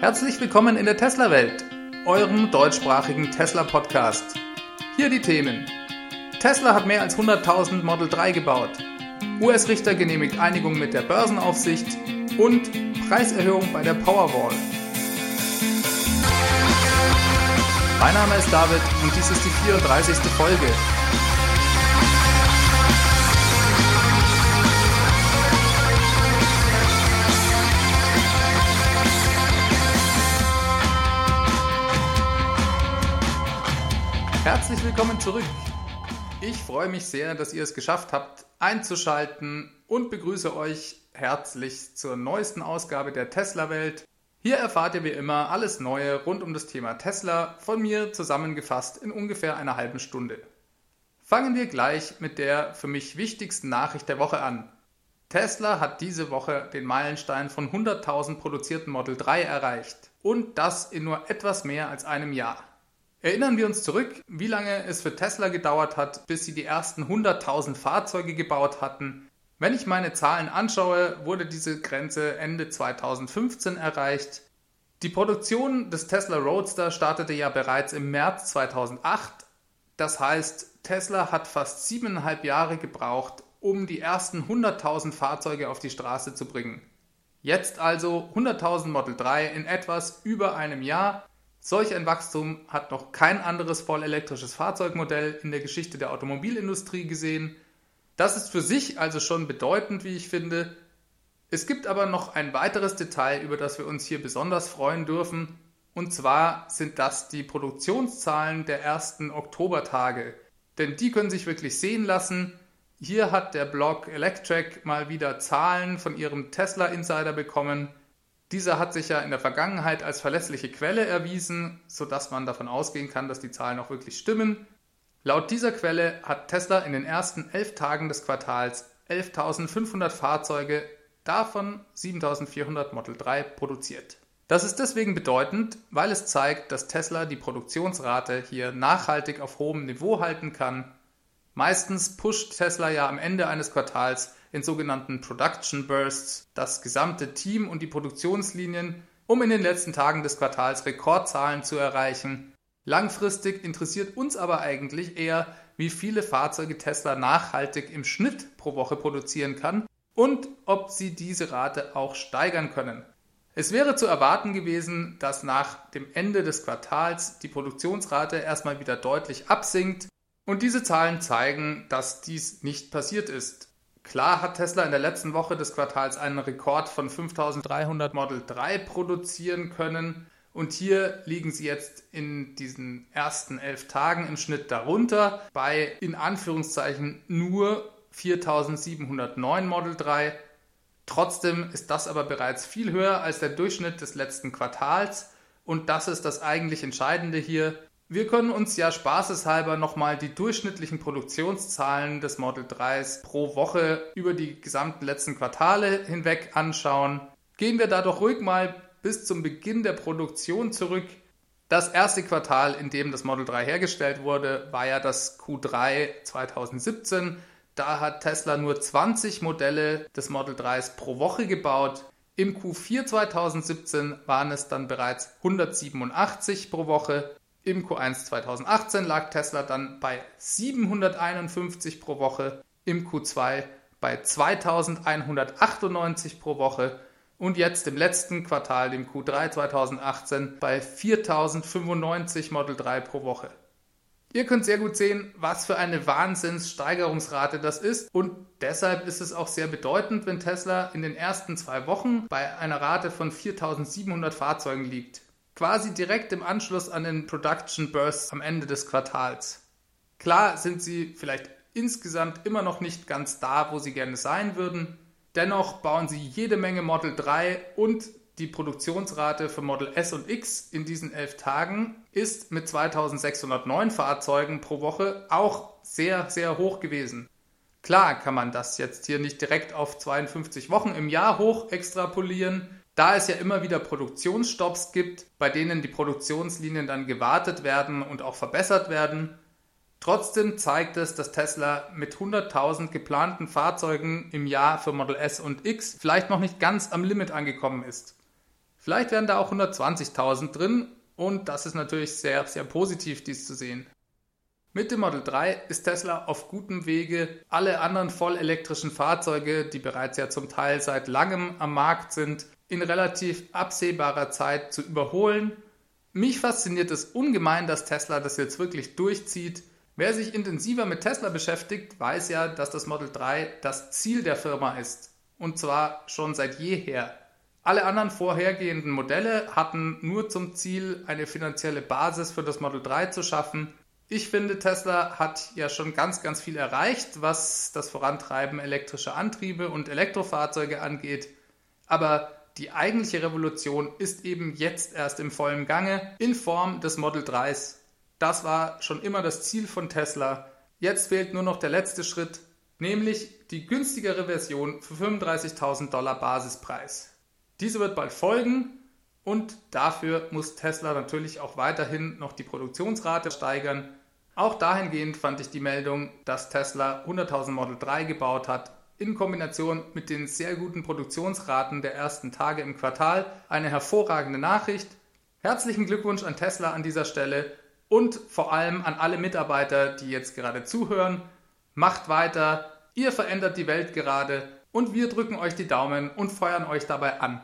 Herzlich willkommen in der Tesla-Welt, eurem deutschsprachigen Tesla-Podcast. Hier die Themen. Tesla hat mehr als 100.000 Model 3 gebaut. US-Richter genehmigt Einigung mit der Börsenaufsicht und Preiserhöhung bei der Powerwall. Mein Name ist David und dies ist die 34. Folge. Herzlich willkommen zurück. Ich freue mich sehr, dass ihr es geschafft habt, einzuschalten und begrüße euch herzlich zur neuesten Ausgabe der Tesla-Welt. Hier erfahrt ihr wie immer alles Neue rund um das Thema Tesla von mir zusammengefasst in ungefähr einer halben Stunde. Fangen wir gleich mit der für mich wichtigsten Nachricht der Woche an. Tesla hat diese Woche den Meilenstein von 100.000 produzierten Model 3 erreicht und das in nur etwas mehr als einem Jahr. Erinnern wir uns zurück, wie lange es für Tesla gedauert hat, bis sie die ersten 100.000 Fahrzeuge gebaut hatten. Wenn ich meine Zahlen anschaue, wurde diese Grenze Ende 2015 erreicht. Die Produktion des Tesla Roadster startete ja bereits im März 2008. Das heißt, Tesla hat fast siebeneinhalb Jahre gebraucht, um die ersten 100.000 Fahrzeuge auf die Straße zu bringen. Jetzt also 100.000 Model 3 in etwas über einem Jahr Solch ein Wachstum hat noch kein anderes vollelektrisches Fahrzeugmodell in der Geschichte der Automobilindustrie gesehen. Das ist für sich also schon bedeutend, wie ich finde. Es gibt aber noch ein weiteres Detail, über das wir uns hier besonders freuen dürfen. Und zwar sind das die Produktionszahlen der ersten Oktobertage. Denn die können sich wirklich sehen lassen. Hier hat der Blog Electrek mal wieder Zahlen von ihrem Tesla Insider bekommen. Dieser hat sich ja in der Vergangenheit als verlässliche Quelle erwiesen, sodass man davon ausgehen kann, dass die Zahlen auch wirklich stimmen. Laut dieser Quelle hat Tesla in den ersten elf Tagen des Quartals 11.500 Fahrzeuge, davon 7.400 Model 3 produziert. Das ist deswegen bedeutend, weil es zeigt, dass Tesla die Produktionsrate hier nachhaltig auf hohem Niveau halten kann. Meistens pusht Tesla ja am Ende eines Quartals in sogenannten Production Bursts das gesamte Team und die Produktionslinien, um in den letzten Tagen des Quartals Rekordzahlen zu erreichen. Langfristig interessiert uns aber eigentlich eher, wie viele Fahrzeuge Tesla nachhaltig im Schnitt pro Woche produzieren kann und ob sie diese Rate auch steigern können. Es wäre zu erwarten gewesen, dass nach dem Ende des Quartals die Produktionsrate erstmal wieder deutlich absinkt und diese Zahlen zeigen, dass dies nicht passiert ist. Klar hat Tesla in der letzten Woche des Quartals einen Rekord von 5300 Model 3 produzieren können. Und hier liegen sie jetzt in diesen ersten elf Tagen im Schnitt darunter bei in Anführungszeichen nur 4709 Model 3. Trotzdem ist das aber bereits viel höher als der Durchschnitt des letzten Quartals. Und das ist das eigentlich Entscheidende hier. Wir können uns ja spaßeshalber nochmal die durchschnittlichen Produktionszahlen des Model 3s pro Woche über die gesamten letzten Quartale hinweg anschauen. Gehen wir da doch ruhig mal bis zum Beginn der Produktion zurück. Das erste Quartal, in dem das Model 3 hergestellt wurde, war ja das Q3 2017. Da hat Tesla nur 20 Modelle des Model 3s pro Woche gebaut. Im Q4 2017 waren es dann bereits 187 pro Woche im Q1 2018 lag Tesla dann bei 751 pro Woche, im Q2 bei 2198 pro Woche und jetzt im letzten Quartal, dem Q3 2018, bei 4095 Model 3 pro Woche. Ihr könnt sehr gut sehen, was für eine Wahnsinnssteigerungsrate das ist und deshalb ist es auch sehr bedeutend, wenn Tesla in den ersten zwei Wochen bei einer Rate von 4700 Fahrzeugen liegt quasi direkt im Anschluss an den Production Burst am Ende des Quartals. Klar sind sie vielleicht insgesamt immer noch nicht ganz da, wo sie gerne sein würden. Dennoch bauen sie jede Menge Model 3 und die Produktionsrate für Model S und X in diesen elf Tagen ist mit 2609 Fahrzeugen pro Woche auch sehr, sehr hoch gewesen. Klar kann man das jetzt hier nicht direkt auf 52 Wochen im Jahr hoch extrapolieren, da es ja immer wieder Produktionsstopps gibt, bei denen die Produktionslinien dann gewartet werden und auch verbessert werden, trotzdem zeigt es, dass Tesla mit 100.000 geplanten Fahrzeugen im Jahr für Model S und X vielleicht noch nicht ganz am Limit angekommen ist. Vielleicht werden da auch 120.000 drin und das ist natürlich sehr, sehr positiv, dies zu sehen. Mit dem Model 3 ist Tesla auf gutem Wege, alle anderen vollelektrischen Fahrzeuge, die bereits ja zum Teil seit langem am Markt sind, in relativ absehbarer Zeit zu überholen. Mich fasziniert es ungemein, dass Tesla das jetzt wirklich durchzieht. Wer sich intensiver mit Tesla beschäftigt, weiß ja, dass das Model 3 das Ziel der Firma ist. Und zwar schon seit jeher. Alle anderen vorhergehenden Modelle hatten nur zum Ziel, eine finanzielle Basis für das Model 3 zu schaffen ich finde, Tesla hat ja schon ganz, ganz viel erreicht, was das Vorantreiben elektrischer Antriebe und Elektrofahrzeuge angeht. Aber die eigentliche Revolution ist eben jetzt erst im vollen Gange in Form des Model 3s. Das war schon immer das Ziel von Tesla. Jetzt fehlt nur noch der letzte Schritt, nämlich die günstigere Version für 35.000 Dollar Basispreis. Diese wird bald folgen und dafür muss Tesla natürlich auch weiterhin noch die Produktionsrate steigern. Auch dahingehend fand ich die Meldung, dass Tesla 100.000 Model 3 gebaut hat, in Kombination mit den sehr guten Produktionsraten der ersten Tage im Quartal eine hervorragende Nachricht. Herzlichen Glückwunsch an Tesla an dieser Stelle und vor allem an alle Mitarbeiter, die jetzt gerade zuhören. Macht weiter, ihr verändert die Welt gerade und wir drücken euch die Daumen und feuern euch dabei an.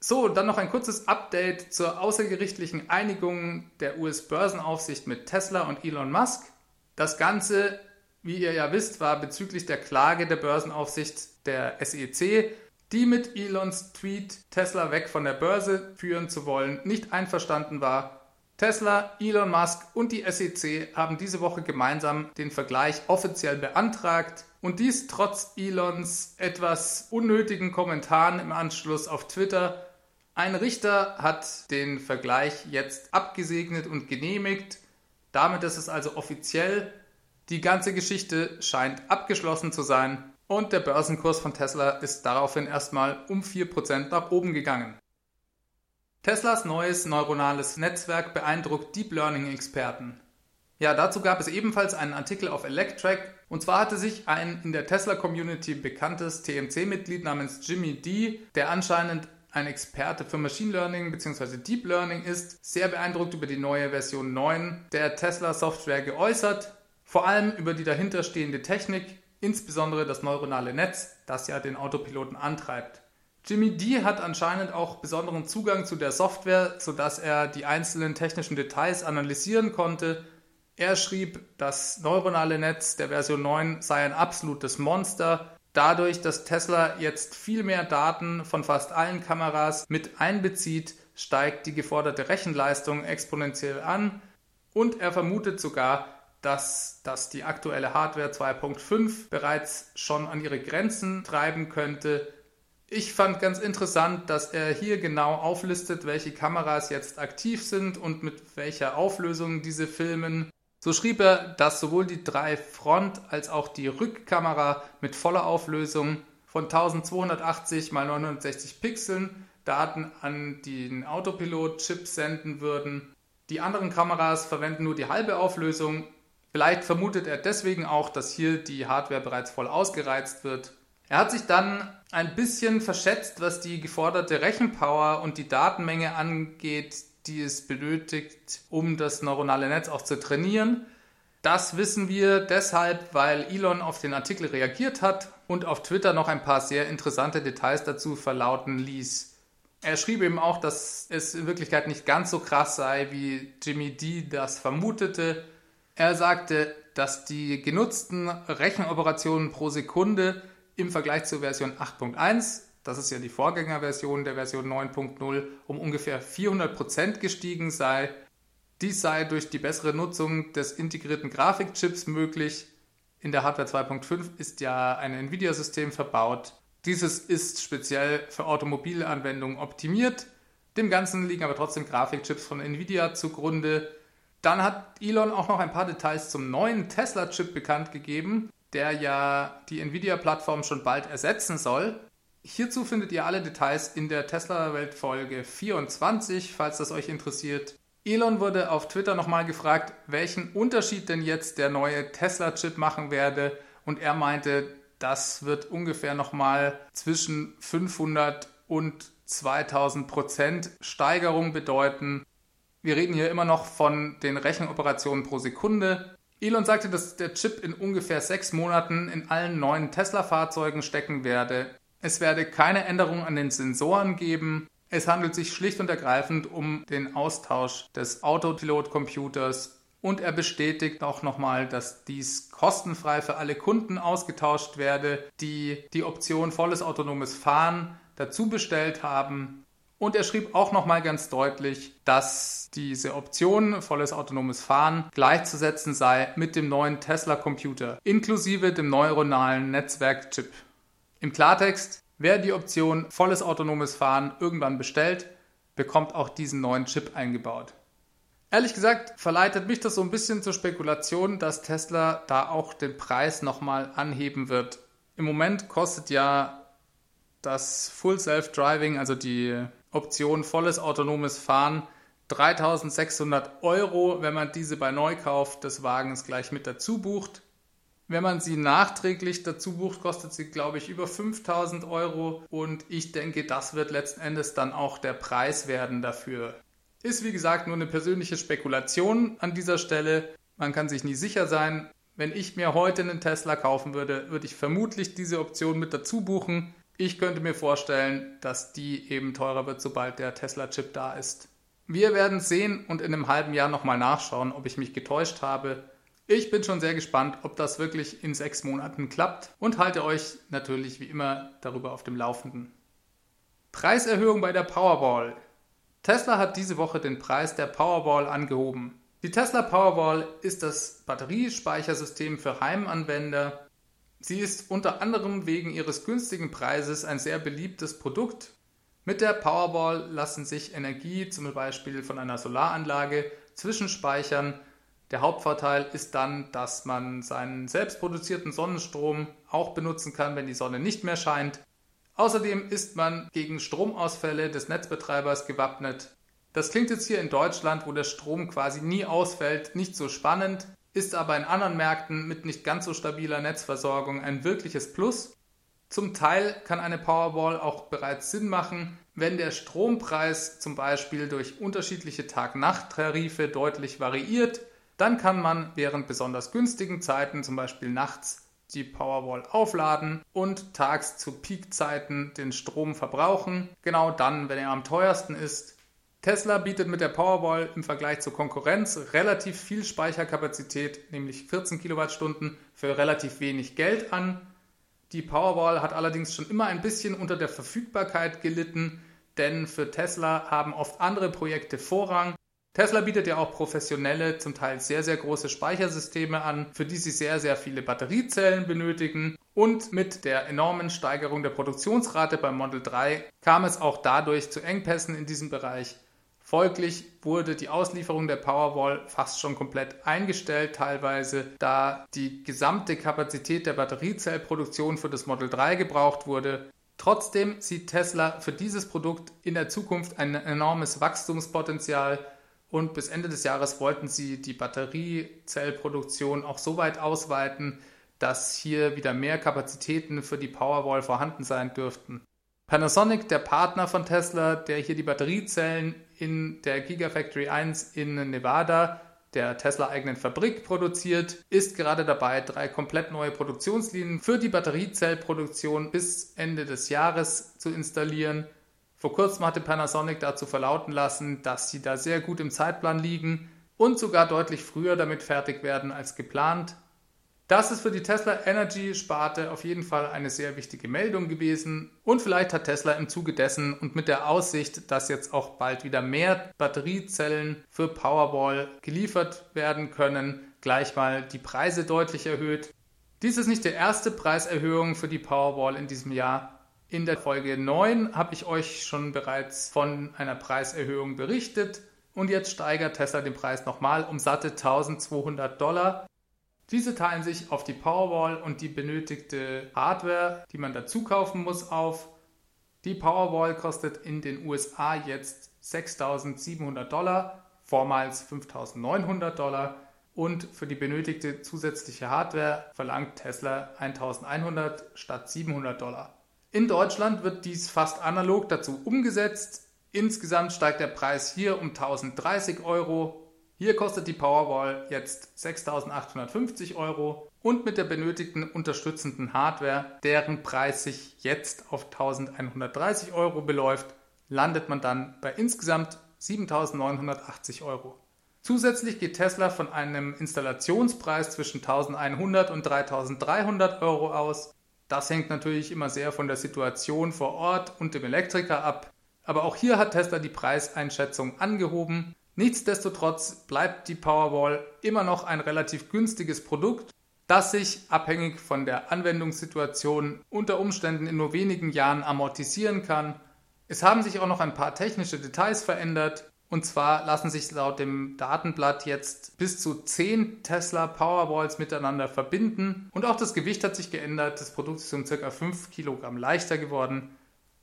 So, dann noch ein kurzes Update zur außergerichtlichen Einigung der US-Börsenaufsicht mit Tesla und Elon Musk. Das Ganze, wie ihr ja wisst, war bezüglich der Klage der Börsenaufsicht der SEC, die mit Elons Tweet, Tesla weg von der Börse führen zu wollen, nicht einverstanden war. Tesla, Elon Musk und die SEC haben diese Woche gemeinsam den Vergleich offiziell beantragt und dies trotz Elons etwas unnötigen Kommentaren im Anschluss auf Twitter, ein Richter hat den Vergleich jetzt abgesegnet und genehmigt. Damit ist es also offiziell. Die ganze Geschichte scheint abgeschlossen zu sein und der Börsenkurs von Tesla ist daraufhin erstmal um 4% nach oben gegangen. Teslas neues neuronales Netzwerk beeindruckt Deep Learning-Experten. Ja, dazu gab es ebenfalls einen Artikel auf Electrack. Und zwar hatte sich ein in der Tesla-Community bekanntes TMC-Mitglied namens Jimmy D, der anscheinend ein Experte für Machine Learning bzw. Deep Learning ist, sehr beeindruckt über die neue Version 9 der Tesla Software geäußert, vor allem über die dahinterstehende Technik, insbesondere das neuronale Netz, das ja den Autopiloten antreibt. Jimmy D hat anscheinend auch besonderen Zugang zu der Software, sodass er die einzelnen technischen Details analysieren konnte. Er schrieb, das neuronale Netz der Version 9 sei ein absolutes Monster, Dadurch, dass Tesla jetzt viel mehr Daten von fast allen Kameras mit einbezieht, steigt die geforderte Rechenleistung exponentiell an und er vermutet sogar, dass das die aktuelle Hardware 2.5 bereits schon an ihre Grenzen treiben könnte. Ich fand ganz interessant, dass er hier genau auflistet, welche Kameras jetzt aktiv sind und mit welcher Auflösung diese filmen. So schrieb er, dass sowohl die drei Front- als auch die Rückkamera mit voller Auflösung von 1280 x 960 Pixeln Daten an den Autopilot-Chip senden würden. Die anderen Kameras verwenden nur die halbe Auflösung. Vielleicht vermutet er deswegen auch, dass hier die Hardware bereits voll ausgereizt wird. Er hat sich dann ein bisschen verschätzt, was die geforderte Rechenpower und die Datenmenge angeht, die es benötigt, um das neuronale Netz auch zu trainieren. Das wissen wir deshalb, weil Elon auf den Artikel reagiert hat und auf Twitter noch ein paar sehr interessante Details dazu verlauten ließ. Er schrieb eben auch, dass es in Wirklichkeit nicht ganz so krass sei, wie Jimmy D das vermutete. Er sagte, dass die genutzten Rechenoperationen pro Sekunde im Vergleich zur Version 8.1 das ist ja die Vorgängerversion der Version 9.0, um ungefähr 400% gestiegen sei. Dies sei durch die bessere Nutzung des integrierten Grafikchips möglich. In der Hardware 2.5 ist ja ein Nvidia-System verbaut. Dieses ist speziell für Automobilanwendungen optimiert. Dem Ganzen liegen aber trotzdem Grafikchips von Nvidia zugrunde. Dann hat Elon auch noch ein paar Details zum neuen Tesla-Chip bekannt gegeben, der ja die Nvidia-Plattform schon bald ersetzen soll. Hierzu findet ihr alle Details in der Tesla-Welt Folge 24, falls das euch interessiert. Elon wurde auf Twitter nochmal gefragt, welchen Unterschied denn jetzt der neue Tesla-Chip machen werde. Und er meinte, das wird ungefähr nochmal zwischen 500 und 2000% Steigerung bedeuten. Wir reden hier immer noch von den Rechenoperationen pro Sekunde. Elon sagte, dass der Chip in ungefähr sechs Monaten in allen neuen Tesla-Fahrzeugen stecken werde. Es werde keine Änderung an den Sensoren geben. Es handelt sich schlicht und ergreifend um den Austausch des Autopilot-Computers und er bestätigt auch nochmal, dass dies kostenfrei für alle Kunden ausgetauscht werde, die die Option volles autonomes Fahren dazu bestellt haben. Und er schrieb auch nochmal ganz deutlich, dass diese Option volles autonomes Fahren gleichzusetzen sei mit dem neuen Tesla-Computer, inklusive dem neuronalen Netzwerkchip. Im Klartext, wer die Option volles autonomes Fahren irgendwann bestellt, bekommt auch diesen neuen Chip eingebaut. Ehrlich gesagt verleitet mich das so ein bisschen zur Spekulation, dass Tesla da auch den Preis nochmal anheben wird. Im Moment kostet ja das Full Self-Driving, also die Option volles autonomes Fahren, 3600 Euro, wenn man diese bei Neukauf des Wagens gleich mit dazu bucht. Wenn man sie nachträglich dazu bucht, kostet sie, glaube ich, über 5000 Euro. Und ich denke, das wird letzten Endes dann auch der Preis werden dafür. Ist wie gesagt nur eine persönliche Spekulation an dieser Stelle. Man kann sich nie sicher sein. Wenn ich mir heute einen Tesla kaufen würde, würde ich vermutlich diese Option mit dazu buchen. Ich könnte mir vorstellen, dass die eben teurer wird, sobald der Tesla-Chip da ist. Wir werden sehen und in einem halben Jahr nochmal nachschauen, ob ich mich getäuscht habe. Ich bin schon sehr gespannt, ob das wirklich in sechs Monaten klappt und halte euch natürlich wie immer darüber auf dem Laufenden. Preiserhöhung bei der Powerball. Tesla hat diese Woche den Preis der Powerball angehoben. Die Tesla Powerball ist das Batteriespeichersystem für Heimanwender. Sie ist unter anderem wegen ihres günstigen Preises ein sehr beliebtes Produkt. Mit der Powerball lassen sich Energie zum Beispiel von einer Solaranlage zwischenspeichern. Der Hauptvorteil ist dann, dass man seinen selbstproduzierten Sonnenstrom auch benutzen kann, wenn die Sonne nicht mehr scheint. Außerdem ist man gegen Stromausfälle des Netzbetreibers gewappnet. Das klingt jetzt hier in Deutschland, wo der Strom quasi nie ausfällt, nicht so spannend, ist aber in anderen Märkten mit nicht ganz so stabiler Netzversorgung ein wirkliches Plus. Zum Teil kann eine Powerball auch bereits Sinn machen, wenn der Strompreis zum Beispiel durch unterschiedliche Tag-Nacht-Tarife deutlich variiert, dann kann man während besonders günstigen Zeiten, zum Beispiel nachts, die Powerwall aufladen und tags zu Peakzeiten den Strom verbrauchen, genau dann, wenn er am teuersten ist. Tesla bietet mit der Powerwall im Vergleich zur Konkurrenz relativ viel Speicherkapazität, nämlich 14 Kilowattstunden für relativ wenig Geld an. Die Powerwall hat allerdings schon immer ein bisschen unter der Verfügbarkeit gelitten, denn für Tesla haben oft andere Projekte Vorrang Tesla bietet ja auch professionelle, zum Teil sehr, sehr große Speichersysteme an, für die sie sehr, sehr viele Batteriezellen benötigen. Und mit der enormen Steigerung der Produktionsrate beim Model 3 kam es auch dadurch zu Engpässen in diesem Bereich. Folglich wurde die Auslieferung der Powerwall fast schon komplett eingestellt, teilweise, da die gesamte Kapazität der Batteriezellproduktion für das Model 3 gebraucht wurde. Trotzdem sieht Tesla für dieses Produkt in der Zukunft ein enormes Wachstumspotenzial und bis Ende des Jahres wollten sie die Batteriezellproduktion auch so weit ausweiten, dass hier wieder mehr Kapazitäten für die Powerwall vorhanden sein dürften. Panasonic, der Partner von Tesla, der hier die Batteriezellen in der Gigafactory 1 in Nevada, der Tesla-eigenen Fabrik, produziert, ist gerade dabei, drei komplett neue Produktionslinien für die Batteriezellproduktion bis Ende des Jahres zu installieren. Vor kurzem hatte Panasonic dazu verlauten lassen, dass sie da sehr gut im Zeitplan liegen und sogar deutlich früher damit fertig werden als geplant. Das ist für die Tesla Energy Sparte auf jeden Fall eine sehr wichtige Meldung gewesen und vielleicht hat Tesla im Zuge dessen und mit der Aussicht, dass jetzt auch bald wieder mehr Batteriezellen für Powerball geliefert werden können, gleich mal die Preise deutlich erhöht. Dies ist nicht die erste Preiserhöhung für die Powerball in diesem Jahr. In der Folge 9 habe ich euch schon bereits von einer Preiserhöhung berichtet und jetzt steigert Tesla den Preis nochmal um satte 1200 Dollar. Diese teilen sich auf die Powerwall und die benötigte Hardware, die man dazu kaufen muss, auf. Die Powerwall kostet in den USA jetzt 6700 Dollar, vormals 5900 Dollar und für die benötigte zusätzliche Hardware verlangt Tesla 1100 statt 700 Dollar. In Deutschland wird dies fast analog dazu umgesetzt. Insgesamt steigt der Preis hier um 1030 Euro. Hier kostet die Powerwall jetzt 6850 Euro und mit der benötigten unterstützenden Hardware, deren Preis sich jetzt auf 1130 Euro beläuft, landet man dann bei insgesamt 7980 Euro. Zusätzlich geht Tesla von einem Installationspreis zwischen 1100 und 3300 Euro aus. Das hängt natürlich immer sehr von der Situation vor Ort und dem Elektriker ab. Aber auch hier hat Tesla die Preiseinschätzung angehoben. Nichtsdestotrotz bleibt die Powerwall immer noch ein relativ günstiges Produkt, das sich abhängig von der Anwendungssituation unter Umständen in nur wenigen Jahren amortisieren kann. Es haben sich auch noch ein paar technische Details verändert. Und zwar lassen sich laut dem Datenblatt jetzt bis zu 10 Tesla Powerwalls miteinander verbinden. Und auch das Gewicht hat sich geändert. Das Produkt ist um ca. 5 Kilogramm leichter geworden.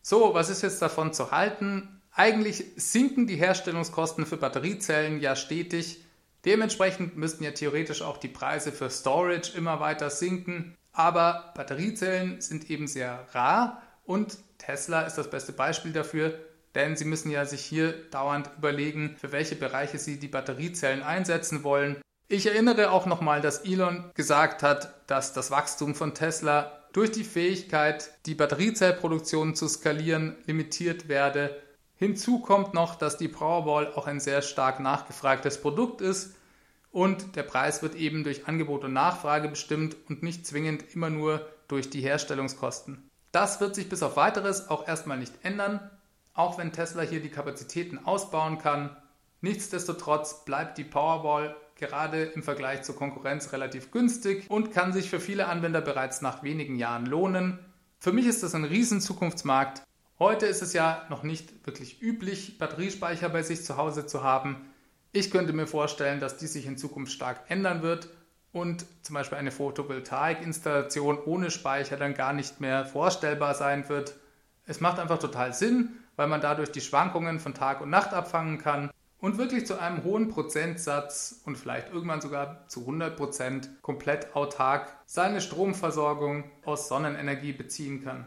So, was ist jetzt davon zu halten? Eigentlich sinken die Herstellungskosten für Batteriezellen ja stetig. Dementsprechend müssten ja theoretisch auch die Preise für Storage immer weiter sinken. Aber Batteriezellen sind eben sehr rar und Tesla ist das beste Beispiel dafür denn sie müssen ja sich hier dauernd überlegen, für welche Bereiche sie die Batteriezellen einsetzen wollen. Ich erinnere auch nochmal, dass Elon gesagt hat, dass das Wachstum von Tesla durch die Fähigkeit, die Batteriezellproduktion zu skalieren, limitiert werde. Hinzu kommt noch, dass die Powerball auch ein sehr stark nachgefragtes Produkt ist und der Preis wird eben durch Angebot und Nachfrage bestimmt und nicht zwingend immer nur durch die Herstellungskosten. Das wird sich bis auf weiteres auch erstmal nicht ändern auch wenn Tesla hier die Kapazitäten ausbauen kann. Nichtsdestotrotz bleibt die Powerball gerade im Vergleich zur Konkurrenz relativ günstig und kann sich für viele Anwender bereits nach wenigen Jahren lohnen. Für mich ist das ein riesen Zukunftsmarkt. Heute ist es ja noch nicht wirklich üblich, Batteriespeicher bei sich zu Hause zu haben. Ich könnte mir vorstellen, dass dies sich in Zukunft stark ändern wird und zum Beispiel eine Photovoltaik-Installation ohne Speicher dann gar nicht mehr vorstellbar sein wird. Es macht einfach total Sinn, weil man dadurch die Schwankungen von Tag und Nacht abfangen kann und wirklich zu einem hohen Prozentsatz und vielleicht irgendwann sogar zu 100 Prozent komplett autark seine Stromversorgung aus Sonnenenergie beziehen kann.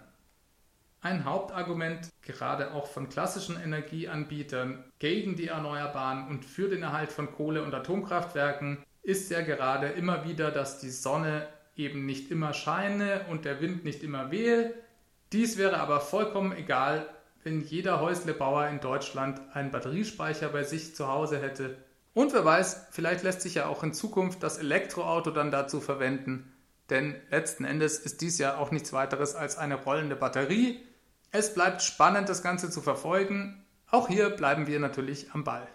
Ein Hauptargument, gerade auch von klassischen Energieanbietern, gegen die Erneuerbaren und für den Erhalt von Kohle- und Atomkraftwerken ist ja gerade immer wieder, dass die Sonne eben nicht immer scheine und der Wind nicht immer wehe. Dies wäre aber vollkommen egal, wenn jeder Häuslebauer in Deutschland einen Batteriespeicher bei sich zu Hause hätte. Und wer weiß, vielleicht lässt sich ja auch in Zukunft das Elektroauto dann dazu verwenden, denn letzten Endes ist dies ja auch nichts weiteres als eine rollende Batterie. Es bleibt spannend, das Ganze zu verfolgen. Auch hier bleiben wir natürlich am Ball.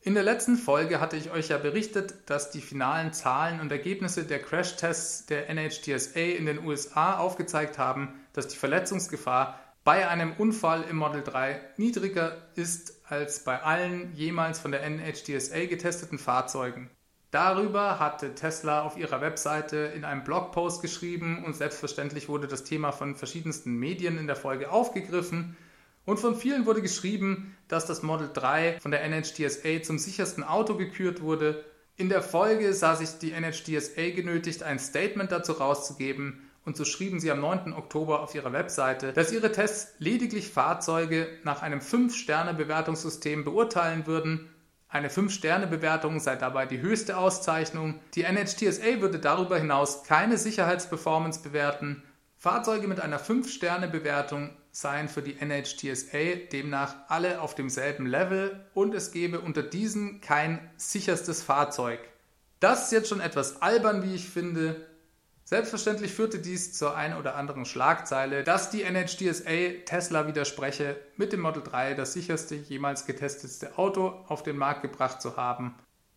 In der letzten Folge hatte ich euch ja berichtet, dass die finalen Zahlen und Ergebnisse der Crashtests der NHTSA in den USA aufgezeigt haben, dass die Verletzungsgefahr bei einem Unfall im Model 3 niedriger ist als bei allen jemals von der NHTSA getesteten Fahrzeugen. Darüber hatte Tesla auf ihrer Webseite in einem Blogpost geschrieben und selbstverständlich wurde das Thema von verschiedensten Medien in der Folge aufgegriffen. Und von vielen wurde geschrieben, dass das Model 3 von der NHTSA zum sichersten Auto gekürt wurde. In der Folge sah sich die NHTSA genötigt, ein Statement dazu rauszugeben und so schrieben sie am 9. Oktober auf ihrer Webseite, dass ihre Tests lediglich Fahrzeuge nach einem 5-Sterne-Bewertungssystem beurteilen würden. Eine 5-Sterne-Bewertung sei dabei die höchste Auszeichnung. Die NHTSA würde darüber hinaus keine Sicherheitsperformance bewerten. Fahrzeuge mit einer 5-Sterne-Bewertung seien für die NHTSA demnach alle auf demselben Level und es gebe unter diesen kein sicherstes Fahrzeug. Das ist jetzt schon etwas albern, wie ich finde. Selbstverständlich führte dies zur ein oder anderen Schlagzeile, dass die NHTSA Tesla widerspreche, mit dem Model 3 das sicherste jemals getestetste Auto auf den Markt gebracht zu haben.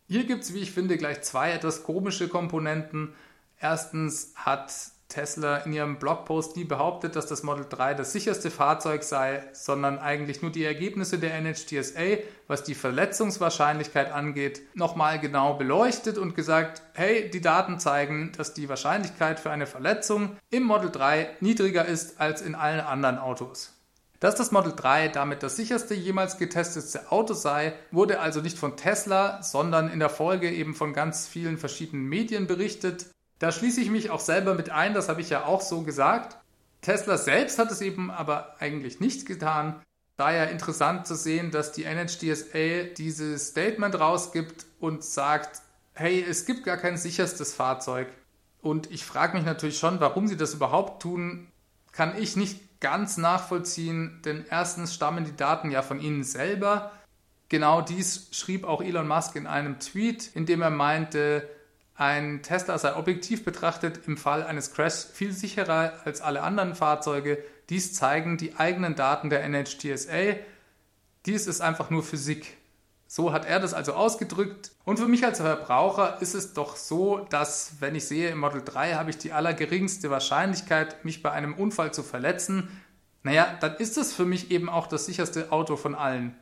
Hier gibt es, wie ich finde, gleich zwei etwas komische Komponenten. Erstens hat Tesla in ihrem Blogpost nie behauptet, dass das Model 3 das sicherste Fahrzeug sei, sondern eigentlich nur die Ergebnisse der NHTSA, was die Verletzungswahrscheinlichkeit angeht, nochmal genau beleuchtet und gesagt, hey, die Daten zeigen, dass die Wahrscheinlichkeit für eine Verletzung im Model 3 niedriger ist als in allen anderen Autos. Dass das Model 3 damit das sicherste jemals getestetste Auto sei, wurde also nicht von Tesla, sondern in der Folge eben von ganz vielen verschiedenen Medien berichtet da schließe ich mich auch selber mit ein, das habe ich ja auch so gesagt. Tesla selbst hat es eben aber eigentlich nicht getan. Daher interessant zu sehen, dass die NHTSA dieses Statement rausgibt und sagt, hey, es gibt gar kein sicherstes Fahrzeug. Und ich frage mich natürlich schon, warum sie das überhaupt tun, kann ich nicht ganz nachvollziehen, denn erstens stammen die Daten ja von ihnen selber. Genau dies schrieb auch Elon Musk in einem Tweet, in dem er meinte, ein Tesla sei objektiv betrachtet im Fall eines Crashs viel sicherer als alle anderen Fahrzeuge. Dies zeigen die eigenen Daten der NHTSA. Dies ist einfach nur Physik. So hat er das also ausgedrückt. Und für mich als Verbraucher ist es doch so, dass wenn ich sehe, im Model 3 habe ich die allergeringste Wahrscheinlichkeit, mich bei einem Unfall zu verletzen, naja, dann ist es für mich eben auch das sicherste Auto von allen.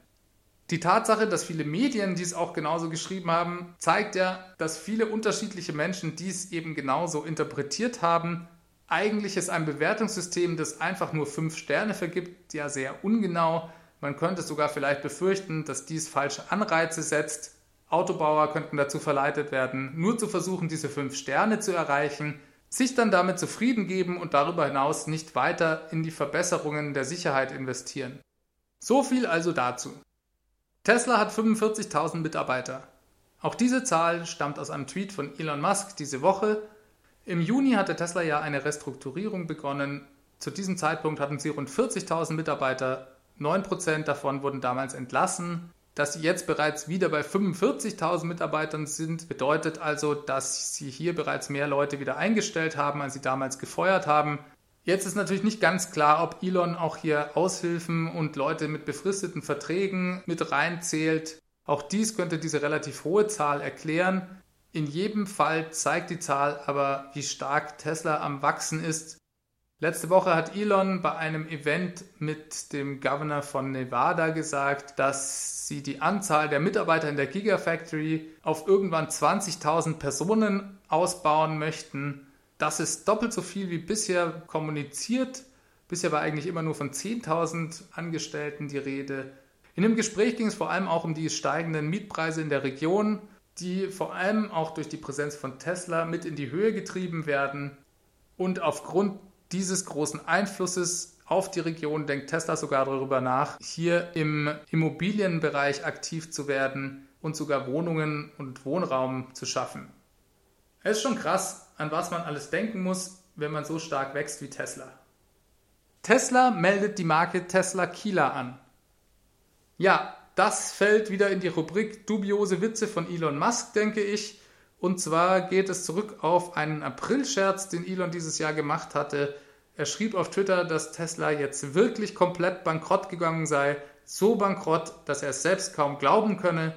Die Tatsache, dass viele Medien dies auch genauso geschrieben haben, zeigt ja, dass viele unterschiedliche Menschen dies eben genauso interpretiert haben. Eigentlich ist ein Bewertungssystem, das einfach nur fünf Sterne vergibt, ja sehr ungenau. Man könnte sogar vielleicht befürchten, dass dies falsche Anreize setzt. Autobauer könnten dazu verleitet werden, nur zu versuchen, diese fünf Sterne zu erreichen, sich dann damit zufrieden geben und darüber hinaus nicht weiter in die Verbesserungen der Sicherheit investieren. So viel also dazu. Tesla hat 45.000 Mitarbeiter. Auch diese Zahl stammt aus einem Tweet von Elon Musk diese Woche. Im Juni hatte Tesla ja eine Restrukturierung begonnen. Zu diesem Zeitpunkt hatten sie rund 40.000 Mitarbeiter. 9% davon wurden damals entlassen. Dass sie jetzt bereits wieder bei 45.000 Mitarbeitern sind, bedeutet also, dass sie hier bereits mehr Leute wieder eingestellt haben, als sie damals gefeuert haben. Jetzt ist natürlich nicht ganz klar, ob Elon auch hier Aushilfen und Leute mit befristeten Verträgen mit reinzählt. Auch dies könnte diese relativ hohe Zahl erklären. In jedem Fall zeigt die Zahl aber, wie stark Tesla am Wachsen ist. Letzte Woche hat Elon bei einem Event mit dem Governor von Nevada gesagt, dass sie die Anzahl der Mitarbeiter in der Gigafactory auf irgendwann 20.000 Personen ausbauen möchten. Das ist doppelt so viel wie bisher kommuniziert. Bisher war eigentlich immer nur von 10.000 Angestellten die Rede. In dem Gespräch ging es vor allem auch um die steigenden Mietpreise in der Region, die vor allem auch durch die Präsenz von Tesla mit in die Höhe getrieben werden. Und aufgrund dieses großen Einflusses auf die Region denkt Tesla sogar darüber nach, hier im Immobilienbereich aktiv zu werden und sogar Wohnungen und Wohnraum zu schaffen. Es ist schon krass, an was man alles denken muss, wenn man so stark wächst wie Tesla. Tesla meldet die Marke Tesla Kieler an. Ja, das fällt wieder in die Rubrik dubiose Witze von Elon Musk, denke ich. Und zwar geht es zurück auf einen Aprilscherz, den Elon dieses Jahr gemacht hatte. Er schrieb auf Twitter, dass Tesla jetzt wirklich komplett bankrott gegangen sei, so bankrott, dass er es selbst kaum glauben könne.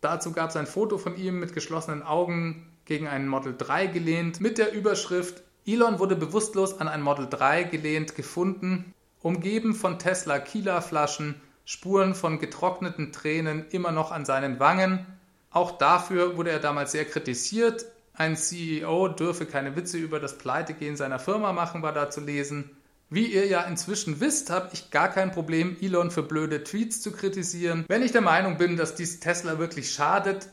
Dazu gab es ein Foto von ihm mit geschlossenen Augen gegen einen Model 3 gelehnt mit der Überschrift Elon wurde bewusstlos an ein Model 3 gelehnt gefunden, umgeben von Tesla Kieler Flaschen, Spuren von getrockneten Tränen immer noch an seinen Wangen. Auch dafür wurde er damals sehr kritisiert. Ein CEO dürfe keine Witze über das Pleitegehen seiner Firma machen, war da zu lesen. Wie ihr ja inzwischen wisst, habe ich gar kein Problem, Elon für blöde Tweets zu kritisieren. Wenn ich der Meinung bin, dass dies Tesla wirklich schadet,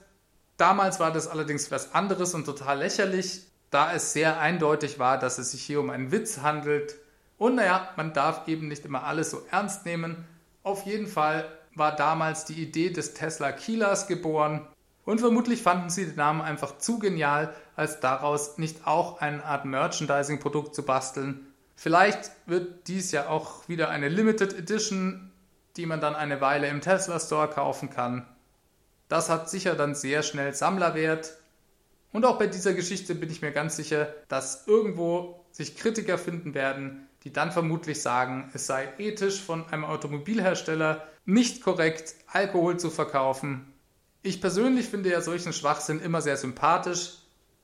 Damals war das allerdings was anderes und total lächerlich, da es sehr eindeutig war, dass es sich hier um einen Witz handelt. Und naja, man darf eben nicht immer alles so ernst nehmen. Auf jeden Fall war damals die Idee des Tesla Kielers geboren und vermutlich fanden sie den Namen einfach zu genial, als daraus nicht auch eine Art Merchandising-Produkt zu basteln. Vielleicht wird dies ja auch wieder eine Limited Edition, die man dann eine Weile im Tesla Store kaufen kann. Das hat sicher dann sehr schnell Sammlerwert. Und auch bei dieser Geschichte bin ich mir ganz sicher, dass irgendwo sich Kritiker finden werden, die dann vermutlich sagen, es sei ethisch von einem Automobilhersteller nicht korrekt, Alkohol zu verkaufen. Ich persönlich finde ja solchen Schwachsinn immer sehr sympathisch.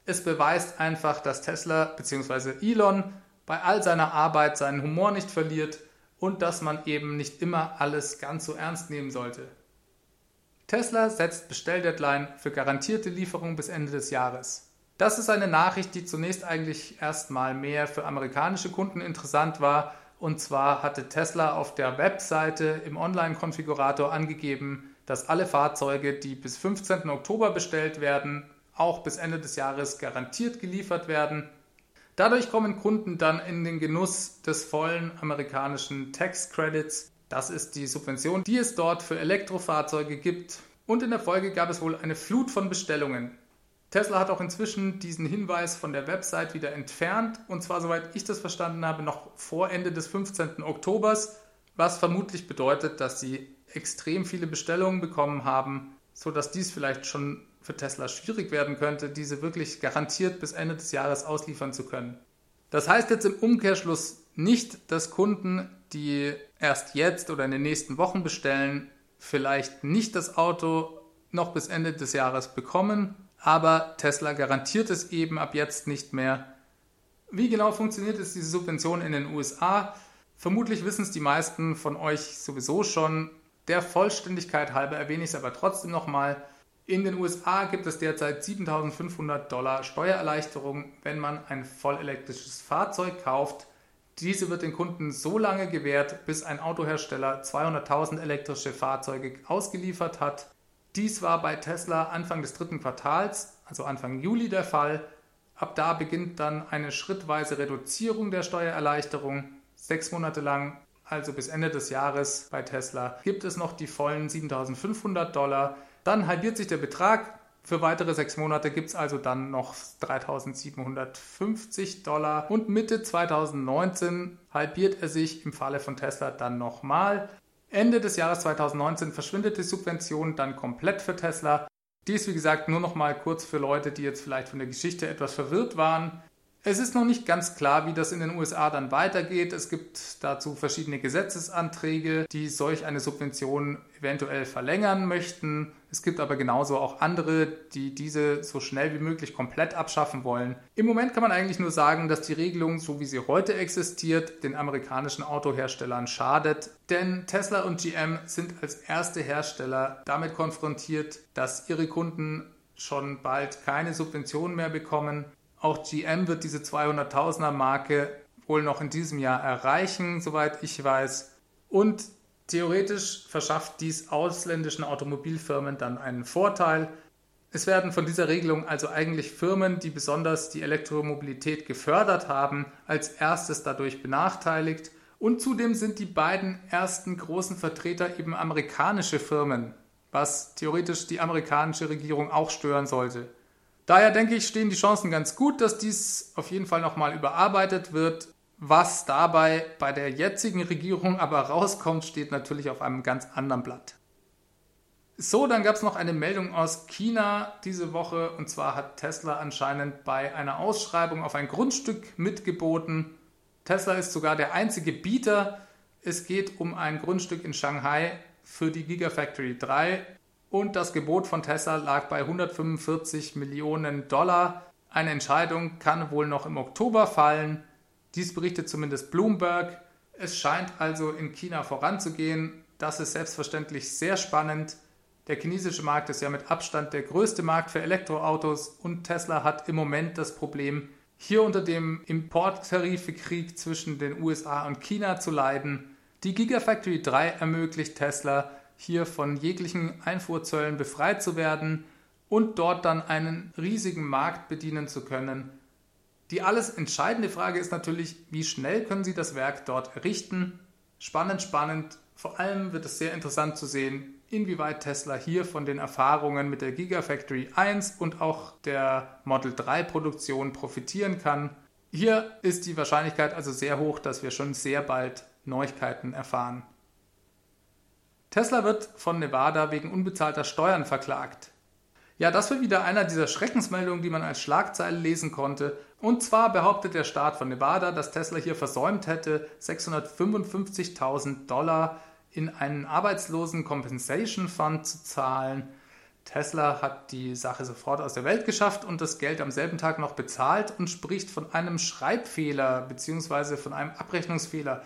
Es beweist einfach, dass Tesla bzw. Elon bei all seiner Arbeit seinen Humor nicht verliert und dass man eben nicht immer alles ganz so ernst nehmen sollte. Tesla setzt Bestelldeadline für garantierte Lieferung bis Ende des Jahres. Das ist eine Nachricht, die zunächst eigentlich erstmal mehr für amerikanische Kunden interessant war. Und zwar hatte Tesla auf der Webseite im Online-Konfigurator angegeben, dass alle Fahrzeuge, die bis 15. Oktober bestellt werden, auch bis Ende des Jahres garantiert geliefert werden. Dadurch kommen Kunden dann in den Genuss des vollen amerikanischen Tax Credits. Das ist die Subvention, die es dort für Elektrofahrzeuge gibt. Und in der Folge gab es wohl eine Flut von Bestellungen. Tesla hat auch inzwischen diesen Hinweis von der Website wieder entfernt. Und zwar, soweit ich das verstanden habe, noch vor Ende des 15. Oktobers. Was vermutlich bedeutet, dass sie extrem viele Bestellungen bekommen haben, sodass dies vielleicht schon für Tesla schwierig werden könnte, diese wirklich garantiert bis Ende des Jahres ausliefern zu können. Das heißt jetzt im Umkehrschluss nicht, dass Kunden, die erst jetzt oder in den nächsten Wochen bestellen, vielleicht nicht das Auto noch bis Ende des Jahres bekommen, aber Tesla garantiert es eben ab jetzt nicht mehr. Wie genau funktioniert es diese Subvention in den USA? Vermutlich wissen es die meisten von euch sowieso schon. Der Vollständigkeit halber erwähne ich es aber trotzdem nochmal. In den USA gibt es derzeit 7500 Dollar Steuererleichterung, wenn man ein vollelektrisches Fahrzeug kauft. Diese wird den Kunden so lange gewährt, bis ein Autohersteller 200.000 elektrische Fahrzeuge ausgeliefert hat. Dies war bei Tesla Anfang des dritten Quartals, also Anfang Juli der Fall. Ab da beginnt dann eine schrittweise Reduzierung der Steuererleichterung. Sechs Monate lang, also bis Ende des Jahres bei Tesla, gibt es noch die vollen 7500 Dollar. Dann halbiert sich der Betrag. Für weitere sechs Monate gibt es also dann noch 3750 Dollar. Und Mitte 2019 halbiert er sich im Falle von Tesla dann nochmal. Ende des Jahres 2019 verschwindet die Subvention dann komplett für Tesla. Dies, wie gesagt, nur noch mal kurz für Leute, die jetzt vielleicht von der Geschichte etwas verwirrt waren. Es ist noch nicht ganz klar, wie das in den USA dann weitergeht. Es gibt dazu verschiedene Gesetzesanträge, die solch eine Subvention eventuell verlängern möchten. Es gibt aber genauso auch andere, die diese so schnell wie möglich komplett abschaffen wollen. Im Moment kann man eigentlich nur sagen, dass die Regelung, so wie sie heute existiert, den amerikanischen Autoherstellern schadet. Denn Tesla und GM sind als erste Hersteller damit konfrontiert, dass ihre Kunden schon bald keine Subventionen mehr bekommen auch GM wird diese 200.000er Marke wohl noch in diesem Jahr erreichen, soweit ich weiß. Und theoretisch verschafft dies ausländischen Automobilfirmen dann einen Vorteil. Es werden von dieser Regelung also eigentlich Firmen, die besonders die Elektromobilität gefördert haben, als erstes dadurch benachteiligt. Und zudem sind die beiden ersten großen Vertreter eben amerikanische Firmen, was theoretisch die amerikanische Regierung auch stören sollte. Daher denke ich, stehen die Chancen ganz gut, dass dies auf jeden Fall nochmal überarbeitet wird. Was dabei bei der jetzigen Regierung aber rauskommt, steht natürlich auf einem ganz anderen Blatt. So, dann gab es noch eine Meldung aus China diese Woche und zwar hat Tesla anscheinend bei einer Ausschreibung auf ein Grundstück mitgeboten. Tesla ist sogar der einzige Bieter. Es geht um ein Grundstück in Shanghai für die Gigafactory 3 und das Gebot von Tesla lag bei 145 Millionen Dollar. Eine Entscheidung kann wohl noch im Oktober fallen. Dies berichtet zumindest Bloomberg. Es scheint also in China voranzugehen. Das ist selbstverständlich sehr spannend. Der chinesische Markt ist ja mit Abstand der größte Markt für Elektroautos und Tesla hat im Moment das Problem, hier unter dem Importtarifekrieg zwischen den USA und China zu leiden. Die Gigafactory 3 ermöglicht Tesla, hier von jeglichen Einfuhrzöllen befreit zu werden und dort dann einen riesigen Markt bedienen zu können. Die alles entscheidende Frage ist natürlich, wie schnell können Sie das Werk dort errichten? Spannend, spannend. Vor allem wird es sehr interessant zu sehen, inwieweit Tesla hier von den Erfahrungen mit der Gigafactory 1 und auch der Model 3 Produktion profitieren kann. Hier ist die Wahrscheinlichkeit also sehr hoch, dass wir schon sehr bald Neuigkeiten erfahren. Tesla wird von Nevada wegen unbezahlter Steuern verklagt. Ja, das war wieder einer dieser Schreckensmeldungen, die man als Schlagzeile lesen konnte. Und zwar behauptet der Staat von Nevada, dass Tesla hier versäumt hätte, 655.000 Dollar in einen Arbeitslosen Compensation Fund zu zahlen. Tesla hat die Sache sofort aus der Welt geschafft und das Geld am selben Tag noch bezahlt und spricht von einem Schreibfehler bzw. von einem Abrechnungsfehler.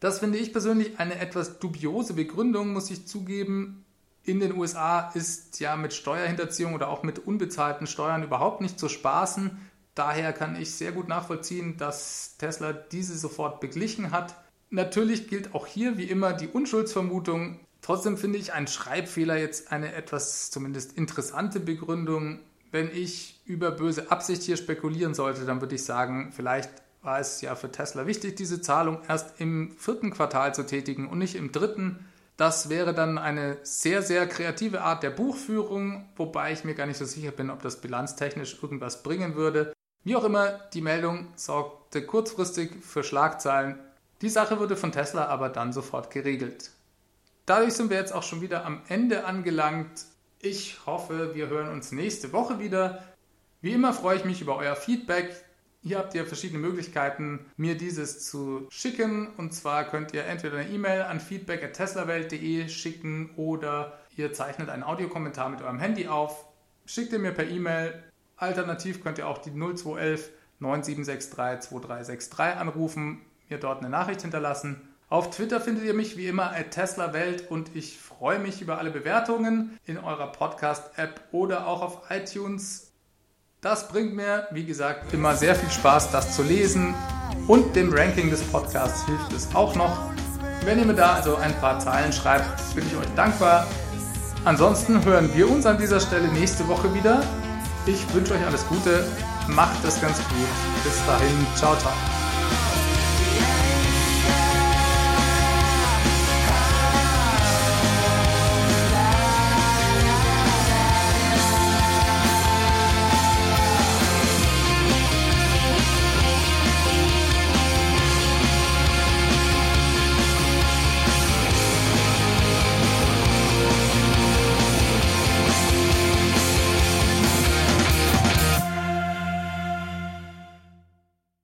Das finde ich persönlich eine etwas dubiose Begründung, muss ich zugeben. In den USA ist ja mit Steuerhinterziehung oder auch mit unbezahlten Steuern überhaupt nicht zu spaßen. Daher kann ich sehr gut nachvollziehen, dass Tesla diese sofort beglichen hat. Natürlich gilt auch hier wie immer die Unschuldsvermutung. Trotzdem finde ich einen Schreibfehler jetzt eine etwas zumindest interessante Begründung. wenn ich über böse Absicht hier spekulieren sollte, dann würde ich sagen, vielleicht war es ja für Tesla wichtig, diese Zahlung erst im vierten Quartal zu tätigen und nicht im dritten. Das wäre dann eine sehr, sehr kreative Art der Buchführung, wobei ich mir gar nicht so sicher bin, ob das bilanztechnisch irgendwas bringen würde. Wie auch immer, die Meldung sorgte kurzfristig für Schlagzeilen. Die Sache wurde von Tesla aber dann sofort geregelt. Dadurch sind wir jetzt auch schon wieder am Ende angelangt. Ich hoffe, wir hören uns nächste Woche wieder. Wie immer freue ich mich über euer Feedback. Hier habt ihr verschiedene Möglichkeiten, mir dieses zu schicken. Und zwar könnt ihr entweder eine E-Mail an feedback.teslawelt.de schicken oder ihr zeichnet einen Audiokommentar mit eurem Handy auf. Schickt ihr mir per E-Mail. Alternativ könnt ihr auch die 0211 9763 2363 anrufen, mir dort eine Nachricht hinterlassen. Auf Twitter findet ihr mich wie immer at TeslaWelt und ich freue mich über alle Bewertungen in eurer Podcast-App oder auch auf iTunes. Das bringt mir, wie gesagt, immer sehr viel Spaß, das zu lesen und dem Ranking des Podcasts hilft es auch noch. Wenn ihr mir da also ein paar Zeilen schreibt, bin ich euch dankbar. Ansonsten hören wir uns an dieser Stelle nächste Woche wieder. Ich wünsche euch alles Gute, macht es ganz gut. Bis dahin, ciao, ciao.